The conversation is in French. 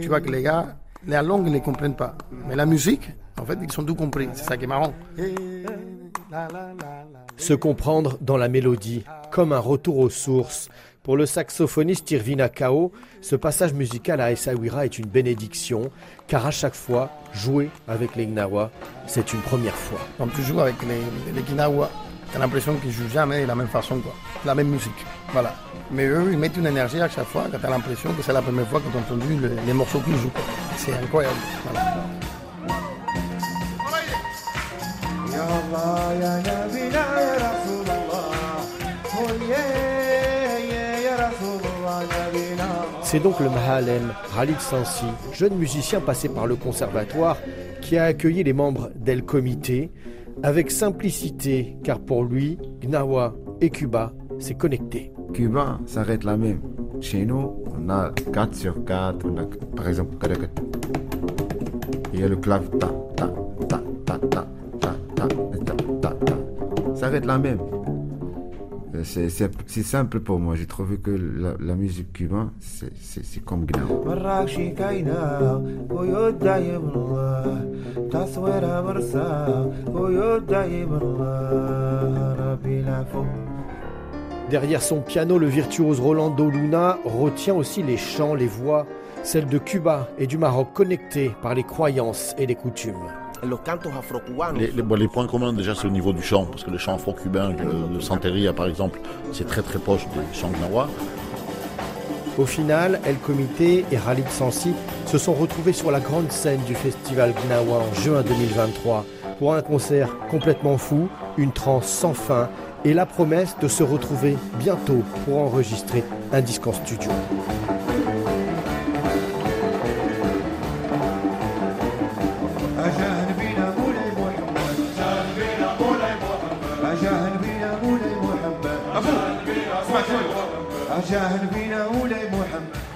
Tu vois que les gars, la langue, ils ne comprennent pas. Mais la musique, en fait, ils sont tout compris. C'est ça qui est marrant. Se comprendre dans la mélodie, comme un retour aux sources. Pour le saxophoniste Irvina Kao, ce passage musical à Essaouira est une bénédiction, car à chaque fois, jouer avec les Gnawa, c'est une première fois. Quand tu joues avec les, les Gnawa, t'as l'impression qu'ils jouent jamais de la même façon, quoi. La même musique. Voilà. Mais eux, ils mettent une énergie à chaque fois quand t'as l'impression que c'est la première fois que t'as entendu les, morceaux qu'ils jouent. C'est incroyable. C'est donc le Mahalem, Khalid Sansi, jeune musicien passé par le conservatoire, qui a accueilli les membres d'El Comité avec simplicité, car pour lui, Gnawa et Cuba, c'est connecté. Cuba, ça reste la même. Chez nous, on a 4 sur 4, par exemple, il y a le clave ta, ta, ta, ta, ta, ta, ta, ta, ta, ta. Ça reste la même. C'est simple pour moi. J'ai trouvé que la, la musique cubaine, c'est comme Gnawa. Derrière son piano, le virtuose Rolando Luna retient aussi les chants, les voix, celles de Cuba et du Maroc connectées par les croyances et les coutumes. Les, les, points communs, déjà, c'est au niveau du chant, parce que le chant afro-cubain, le, le Santeria par exemple, c'est très très proche du chant gnawa. Au final, El Comité et Khalid Sansi se sont retrouvés sur la grande scène du festival Gnawa en juin 2023 pour un concert complètement fou, une transe sans fin et la promesse de se retrouver bientôt pour enregistrer un disque en studio. أجاهل بنا مولاي محمد.